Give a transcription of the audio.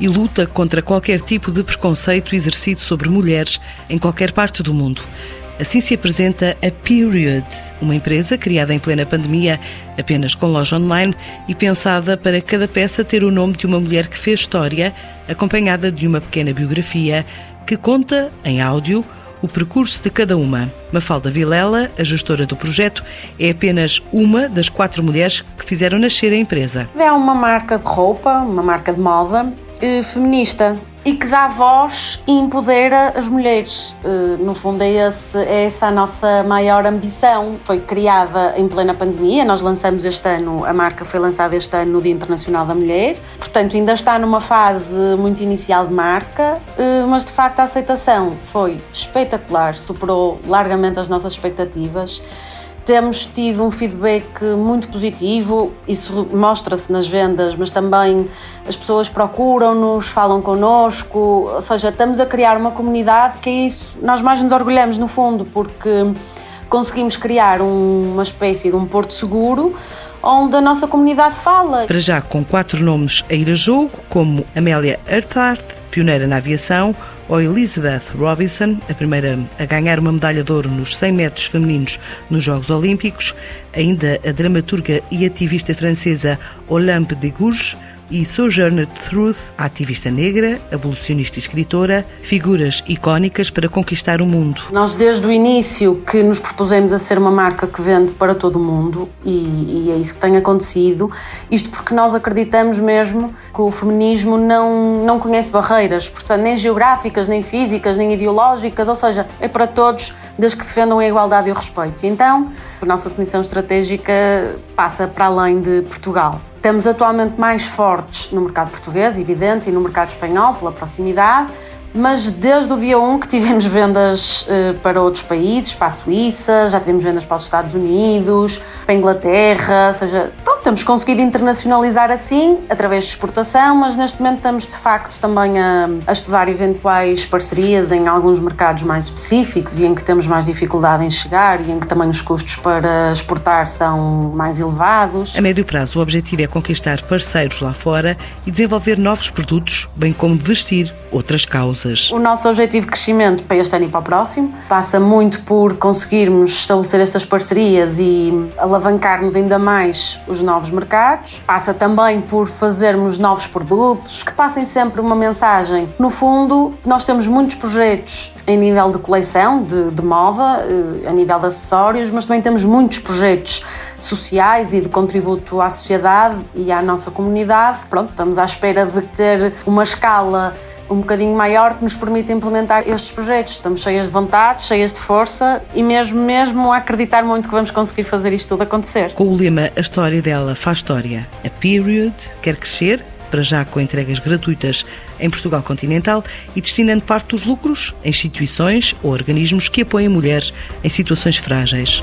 e luta contra qualquer tipo de preconceito exercido sobre mulheres em qualquer parte do mundo. Assim se apresenta a Period, uma empresa criada em plena pandemia, apenas com loja online e pensada para cada peça ter o nome de uma mulher que fez história, acompanhada de uma pequena biografia que conta, em áudio, o percurso de cada uma. Mafalda Vilela, a gestora do projeto, é apenas uma das quatro mulheres que fizeram nascer a empresa. É uma marca de roupa, uma marca de moda eh, feminista e que dá voz e empodera as mulheres. Eh, no fundo, é, esse, é essa a nossa maior ambição. Foi criada em plena pandemia, nós lançamos este ano, a marca foi lançada este ano no Dia Internacional da Mulher, portanto, ainda está numa fase muito inicial de marca, eh, mas de facto a aceitação foi espetacular, superou largamente as nossas expectativas temos tido um feedback muito positivo, isso mostra-se nas vendas, mas também as pessoas procuram-nos, falam connosco, ou seja, estamos a criar uma comunidade que é isso, nós mais nos orgulhamos no fundo, porque conseguimos criar uma espécie de um porto seguro onde a nossa comunidade fala. Para já com quatro nomes a ir a jogo, como Amélia Earthart, pioneira na aviação, ou Elizabeth Robinson, a primeira a ganhar uma medalha de ouro nos 100 metros femininos nos Jogos Olímpicos, ainda a dramaturga e ativista francesa Olympe de Gouges, e Sojourner Truth, ativista negra, abolicionista e escritora, figuras icónicas para conquistar o mundo. Nós, desde o início, que nos propusemos a ser uma marca que vende para todo o mundo e, e é isso que tem acontecido. Isto porque nós acreditamos mesmo que o feminismo não, não conhece barreiras, portanto, nem geográficas, nem físicas, nem ideológicas, ou seja, é para todos, desde que defendam a igualdade e o respeito. Então, a nossa definição estratégica passa para além de Portugal. Estamos atualmente mais fortes no mercado português, evidente, e no mercado espanhol, pela proximidade, mas desde o dia 1 que tivemos vendas uh, para outros países, para a Suíça, já tivemos vendas para os Estados Unidos, para a Inglaterra, ou seja, temos conseguido internacionalizar assim, através de exportação, mas neste momento estamos de facto também a, a estudar eventuais parcerias em alguns mercados mais específicos e em que temos mais dificuldade em chegar e em que também os custos para exportar são mais elevados. A médio prazo, o objetivo é conquistar parceiros lá fora e desenvolver novos produtos, bem como vestir outras causas. O nosso objetivo de crescimento para este ano e para o próximo passa muito por conseguirmos estabelecer estas parcerias e alavancarmos ainda mais os novos mercados. Passa também por fazermos novos produtos que passem sempre uma mensagem. No fundo, nós temos muitos projetos em nível de coleção, de, de moda, eh, a nível de acessórios, mas também temos muitos projetos sociais e de contributo à sociedade e à nossa comunidade. Pronto, estamos à espera de ter uma escala um bocadinho maior que nos permite implementar estes projetos. Estamos cheias de vontade, cheias de força e mesmo mesmo a acreditar muito que vamos conseguir fazer isto tudo acontecer. Com o lema A História dela faz história, a Period quer crescer, para já com entregas gratuitas em Portugal continental e destinando parte dos lucros a instituições ou organismos que apoiam mulheres em situações frágeis.